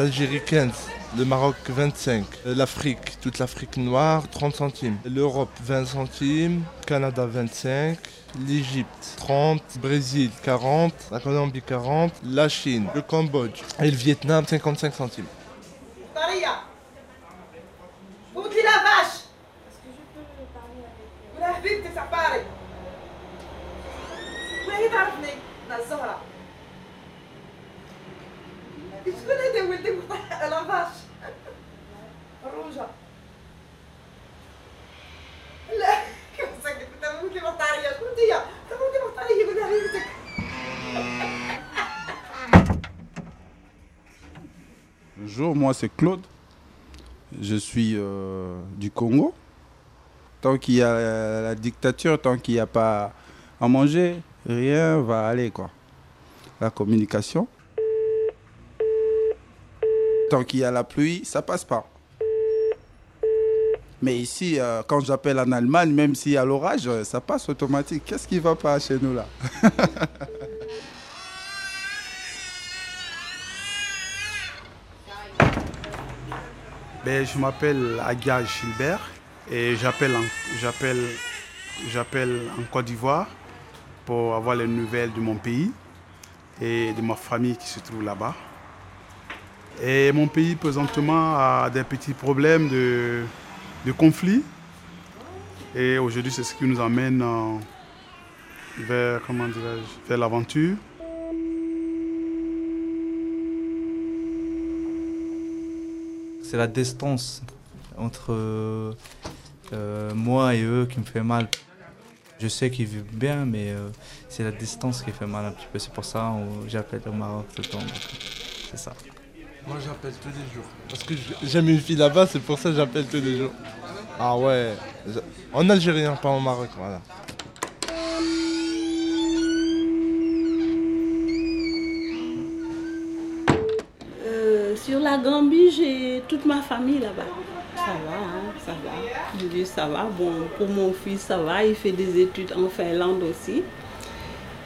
L'Algérie 15, le Maroc 25, l'Afrique, toute l'Afrique noire 30 centimes, l'Europe 20 centimes, Canada 25, l'Égypte 30, Brésil 40, la Colombie 40, la Chine, le Cambodge et le Vietnam 55 centimes. شكون هذا ولدي لا فاش الروجة لا كيف سكت انت ولدي مختارية شكون انتيا انت ولدي مختارية ولا حبيبتك Bonjour, moi c'est Claude. Je suis euh, du Congo. Tant qu'il y a la, la dictature, tant qu'il n'y a pas à manger, rien va aller quoi. La communication. Tant qu'il y a la pluie, ça passe pas. Mais ici, euh, quand j'appelle en Allemagne, même s'il y a l'orage, euh, ça passe automatique. Qu'est-ce qui va pas chez nous là? Ben, je m'appelle Agia Gilbert et j'appelle en, j'appelle, j'appelle en Côte d'Ivoire pour avoir les nouvelles de mon pays et de ma famille qui se trouve là-bas. Et mon pays présentement a des petits problèmes de, de conflit. Et aujourd'hui, c'est ce qui nous amène euh, vers, comment vers l'aventure. C'est la distance entre euh, moi et eux qui me fait mal. Je sais qu'ils vivent bien, mais euh, c'est la distance qui fait mal un petit peu. C'est pour ça que j'appelle au Maroc tout le temps. C'est ça. Moi j'appelle tous les jours. Parce que j'aime une fille là-bas, c'est pour ça que j'appelle tous les jours. Ah ouais. En algérien, pas au Maroc, voilà. Euh, sur la Gambie, j'ai toute ma famille là-bas. Ça va, hein, ça va. Je dis ça va. Bon, pour mon fils, ça va. Il fait des études en Finlande aussi.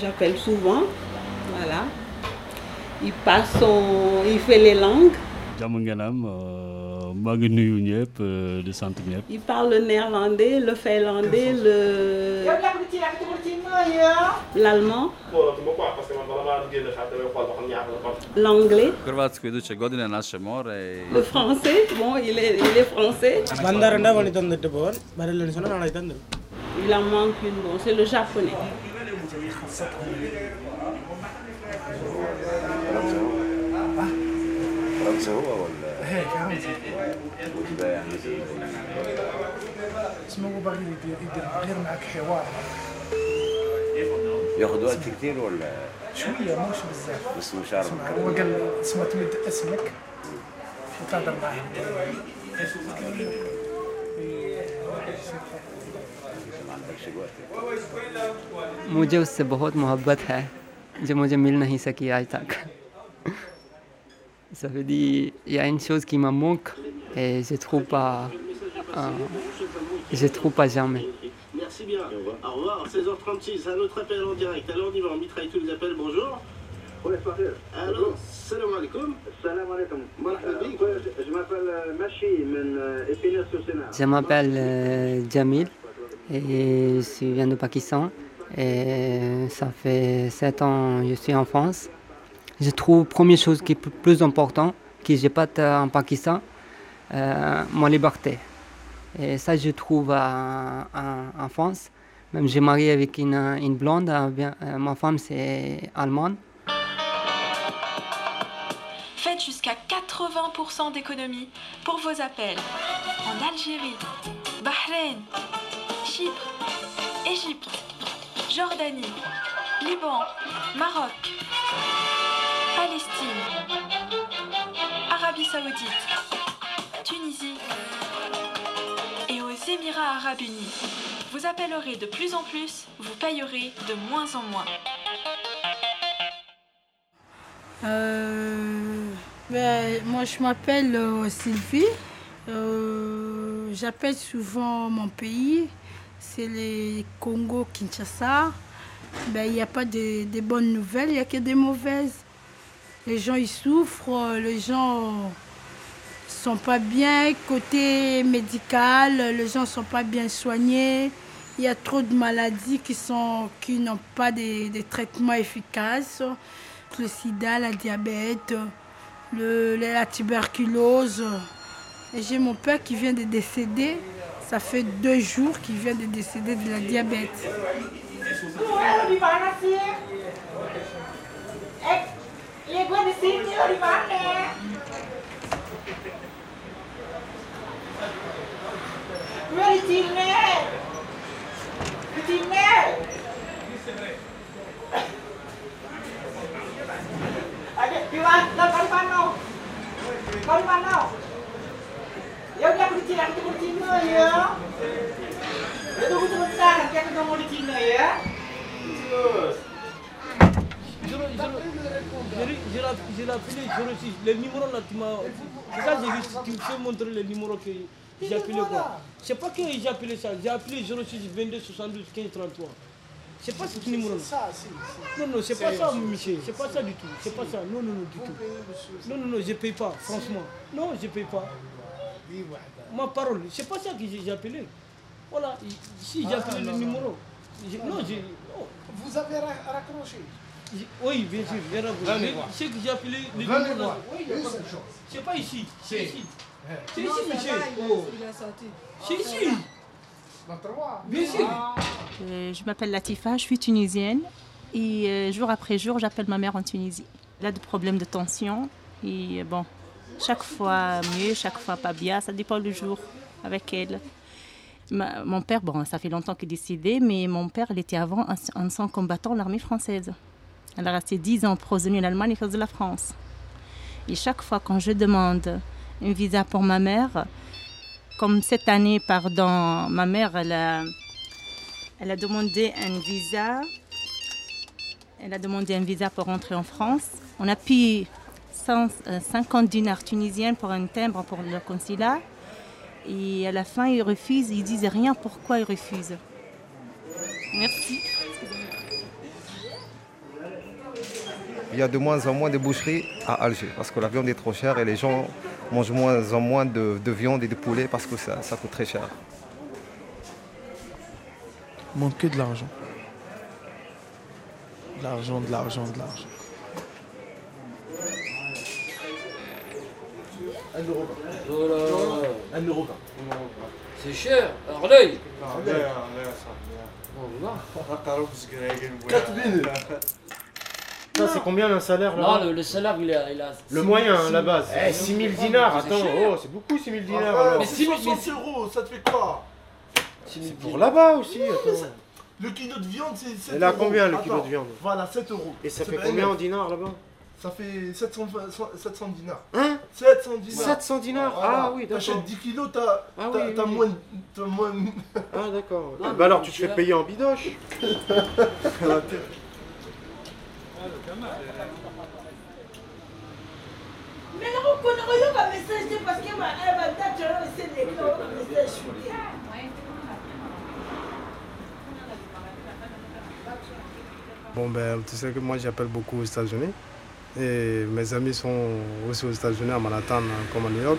J'appelle souvent. Voilà il passe son il fait les langues. jàmm ngeen am euh, maa ngi nuyu ñëpp euh, di il parle le néerlandais le finlandais le. l'allemand. l'anglais. le français bon il est il est français. il en manque une bon c'est le japonais. فرنسا هو ولا هيك فرنسي وده يعني زي اسمه بغير يدير يدير غير معك حوار ياخد وقت كتير ولا شويه مش بزاف بس مش عارف اسمع هو قال اسمه تمد اسمك وتهضر معاه ما عندكش وقت मुझे उससे बहुत मोहब्बत है जो मुझे मिल नहीं सकी आज तक Ça veut dire, il y a une chose qui me manque et je trouve pas, euh, je trouve pas jamais. Merci bien. Au revoir. 16h36, un autre appel en direct. Alors on y va, on mitraille tous les appels. Bonjour. Alors, salam alaikum. Salam alaikum. Euh, je m'appelle euh, Machi, Je m'appelle euh, Jamil et je viens du Pakistan. Et ça fait 7 ans que je suis en France. Je trouve, première chose qui est plus- importante, que je pas en Pakistan, euh, ma liberté. Et ça, je trouve en France. Même j'ai marié avec une, blonde, euh, euh, ma femme c'est allemande. Faites jusqu'à 80% d'économie pour vos appels en Algérie, Bahreïn, Chypre, Égypte, Jordanie, Liban, Maroc, Palestine, Arabie Saoudite, Tunisie et aux Émirats Arabes Unis. Vous appellerez de plus en plus, vous payerez de moins en moins. Euh, ben, moi, je m'appelle euh, Sylvie. Euh, J'appelle souvent mon pays. C'est le Congo, Kinshasa. Ben, Il n'y a pas de, de bonnes nouvelles, il n'y a que des mauvaises. Les gens ils souffrent, les gens sont pas bien côté médical, les gens sont pas bien soignés. Il y a trop de maladies qui n'ont pas des, des traitements efficaces. Le sida, la diabète, la tuberculose. J'ai mon père qui vient de décéder. Ça fait deux jours qu'il vient de décéder de la diabète. Iya gue di sini lo di? Gue di sini. Di sini. Di mana? Kau di mana? Ya udah aku di Cina, aku tunggu ya. Ya tunggu sebentar, nanti aku di Cina ya. Cina. Terus. J'ai appelé 06. Le numéro là, tu m'as. C'est ça, j'ai vu, tu me fais montrer le numéro que j'ai appelé quoi. C'est pas que j'ai appelé ça, j'ai appelé 06 22 72 15 33. C'est pas ce numéro là. Non, non, c'est pas ça, Michel. C'est pas ça du tout. C'est pas ça. Non, non, non, du tout. Non, non, non, je paye pas, franchement. Non, je paye pas. Ma parole, c'est pas ça que j'ai appelé. Voilà, si j'ai appelé le numéro. Non, j'ai. Vous avez raccroché oui, bien sûr, j'ai raccroché. C'est que j'ai appelé le numéro là. C'est pas ici, c'est ici. C'est ici, Michel. C'est ici. Bien sûr. Euh, je m'appelle Latifa, je suis tunisienne et euh, jour après jour, j'appelle ma mère en Tunisie. Elle a des problèmes de tension et bon, chaque fois mieux, chaque fois pas bien, ça dépend du jour avec elle. Ma- mon père, bon, ça fait longtemps qu'il est décédé, mais mon père, il était avant un un ancien combattant de l'armée française. Elle a resté 10 ans prisonnier en Allemagne à cause de la France. Et chaque fois quand je demande un visa pour ma mère, comme cette année, pardon, ma mère, elle a, demandé un visa. Elle a demandé un visa pour rentrer en France. On a payé 100, euh, 50 dinars tunisiens pour un timbre pour le consulat. Et à la fin, ils refusent. Ils disent rien pourquoi ils refusent? Merci. Il y a de moins en moins de boucheries à Alger parce que la viande est trop chère et les gens mangent moins en moins de, de viande et de poulet parce que ça, ça coûte très cher. Manquer de l'argent. De l'argent, de l'argent, de l'argent. Un euro. Voilà. Un euro. C'est cher. Arley Ça, c'est combien un salaire là Non, le, le salaire, il a. Il a Le moyen, hein, la base. Eh, Eh, 6000 dinars, c'est attends, oh, c'est beaucoup 6000 dinars. Ah, alors. mais 60 euros, ça te fait quoi C'est pour là-bas aussi, attends. Le kilo de viande, c'est 7 Et là, euros. combien, le kilo Attends, de viande Voilà, 7 euros. Et ça fait combien en dinars là-bas Ça fait 700, 700 dinars. Hein 700 dinars. 700 dinars Ah oui, d'accord. T'achètes 10 kilos, t'as Ah oui, oui, moins, de- t'as moins. Ah d'accord. Ah, bah alors tu te fais payer en bidoche. Mais parce que message. Bon, ben, tu sais que moi, j'appelle beaucoup aux États-Unis. Et mes amis sont aussi aux États-Unis, à Manhattan, comme à New York.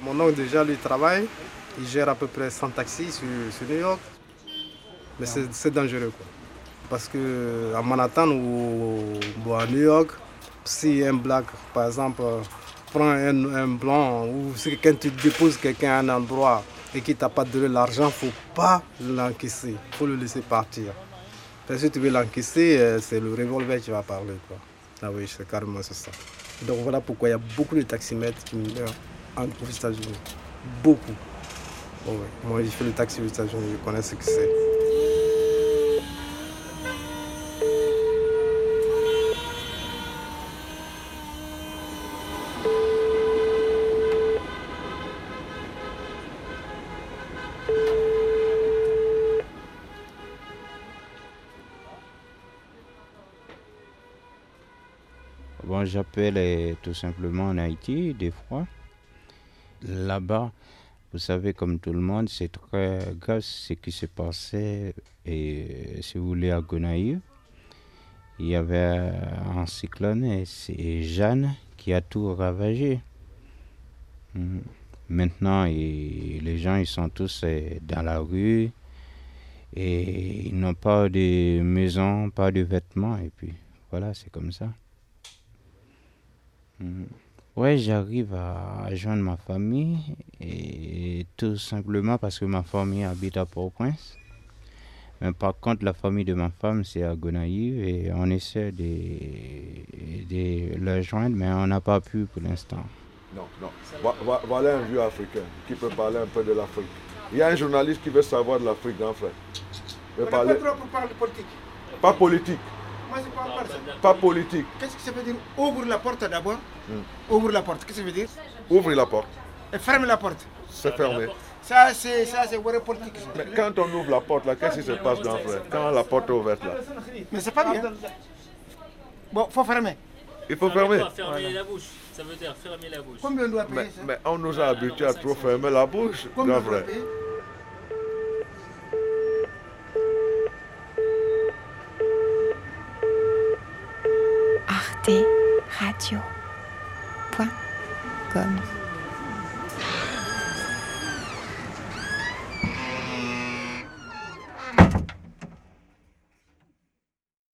Mon oncle, déjà, lui, travaille. Il gère à peu près 100 taxis sur, sur New York. Mais c'est c'est dangereux, quoi. Parce que à Manhattan ou, à New York, si un black, par exemple, prend un, blanc ou si quelqu'un te dépose quelqu'un à un endroit et qu'il t'a pas donné l'argent, faut pas l'encaisser. Faut le laisser partir. Parce que si tu veux l'encaisser, euh, c'est le revolver qui va parler. Quoi. Ah oui, c'est carrément ça. Donc voilà pourquoi il y a beaucoup de taximètres qui meurent en, aux États-Unis. Beaucoup. Moi, j'ai fait le taxi aux États-Unis, je connais ce que c'est. Bon, j'appelle euh, tout simplement en Haïti, des fois. Là-bas, vous savez, comme tout le monde, c'est très grave ce qui s'est passé, et, si vous voulez, à Gonaïve. il y avait un cyclone et c'est Jeanne qui a tout ravagé. Mhm. Maintenant, les gens, ils sont tous euh, dans la rue et ils n'ont pas de maison, pas de vêtements. Et puis, voilà, c'est comme ça. Mhm. Ouais, j'arrive à joindre ma famille et tout simplement parce que ma famille habite à Port-au-Prince. Mais par contre, la famille de ma femme, c'est à Gonaïve et on essaie de, de le joindre, mais on n'a pas pu pour l'instant. Non, non. Vo- vo- Voilà un vieux africain qui peut parler un peu de l'Afrique. Il y a un journaliste qui veut savoir de l'Afrique, grand frère. Il veut On parler. pas trop pour parler politique. Pas politique. Moi, c'est pas encore ça. Pas politique. Qu'est-ce que ça veut dire Ouvre la porte d'abord. Hmm. Ouvre la porte. Qu'est-ce que ça veut dire Ouvre la porte. Et ferme la porte. C'est fermé. Ça, c'est ça, c'est vrai politique. Mais quand on ouvre la porte, là, qu'est-ce qui se passe, grand frère? Quand la porte est ouverte, là Mais c'est pas bien. Bon, faut fermer. Il faut fermer. Fermer la bouche. Ça veut dire fermer la bouche. Combien on doit payer Mais, ça? mais on nous a habitués à trop fermer la bouche, Combien grand frère. Payer